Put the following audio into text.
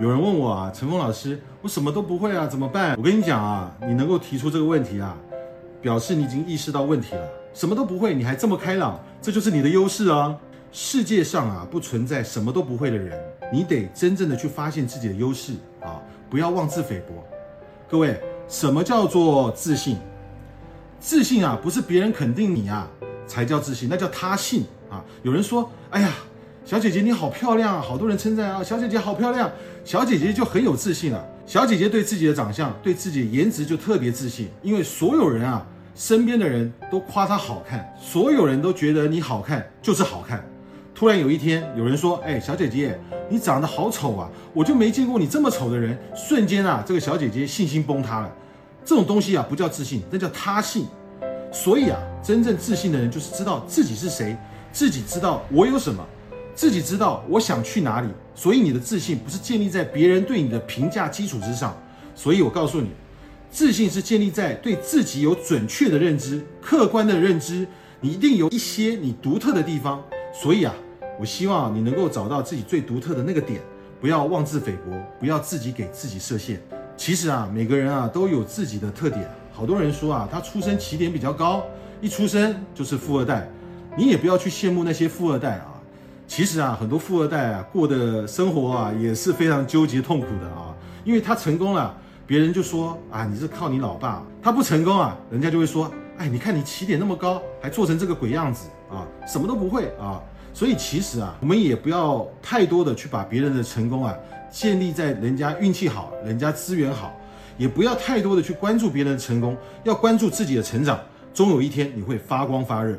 有人问我啊，陈峰老师，我什么都不会啊，怎么办？我跟你讲啊，你能够提出这个问题啊，表示你已经意识到问题了。什么都不会，你还这么开朗，这就是你的优势啊！世界上啊，不存在什么都不会的人，你得真正的去发现自己的优势啊，不要妄自菲薄。各位，什么叫做自信？自信啊，不是别人肯定你啊才叫自信，那叫他信啊。有人说，哎呀。小姐姐你好漂亮啊！好多人称赞啊，小姐姐好漂亮，小姐姐就很有自信了。小姐姐对自己的长相、对自己的颜值就特别自信，因为所有人啊，身边的人都夸她好看，所有人都觉得你好看就是好看。突然有一天，有人说：“哎，小姐姐，你长得好丑啊！我就没见过你这么丑的人。”瞬间啊，这个小姐姐信心崩塌了。这种东西啊，不叫自信，那叫他信。所以啊，真正自信的人就是知道自己是谁，自己知道我有什么。自己知道我想去哪里，所以你的自信不是建立在别人对你的评价基础之上。所以我告诉你，自信是建立在对自己有准确的认知、客观的认知。你一定有一些你独特的地方。所以啊，我希望你能够找到自己最独特的那个点，不要妄自菲薄，不要自己给自己设限。其实啊，每个人啊都有自己的特点。好多人说啊，他出生起点比较高，一出生就是富二代。你也不要去羡慕那些富二代啊。其实啊，很多富二代啊，过的生活啊，也是非常纠结痛苦的啊。因为他成功了，别人就说啊，你是靠你老爸；他不成功啊，人家就会说，哎，你看你起点那么高，还做成这个鬼样子啊，什么都不会啊。所以其实啊，我们也不要太多的去把别人的成功啊，建立在人家运气好、人家资源好，也不要太多的去关注别人的成功，要关注自己的成长，终有一天你会发光发热。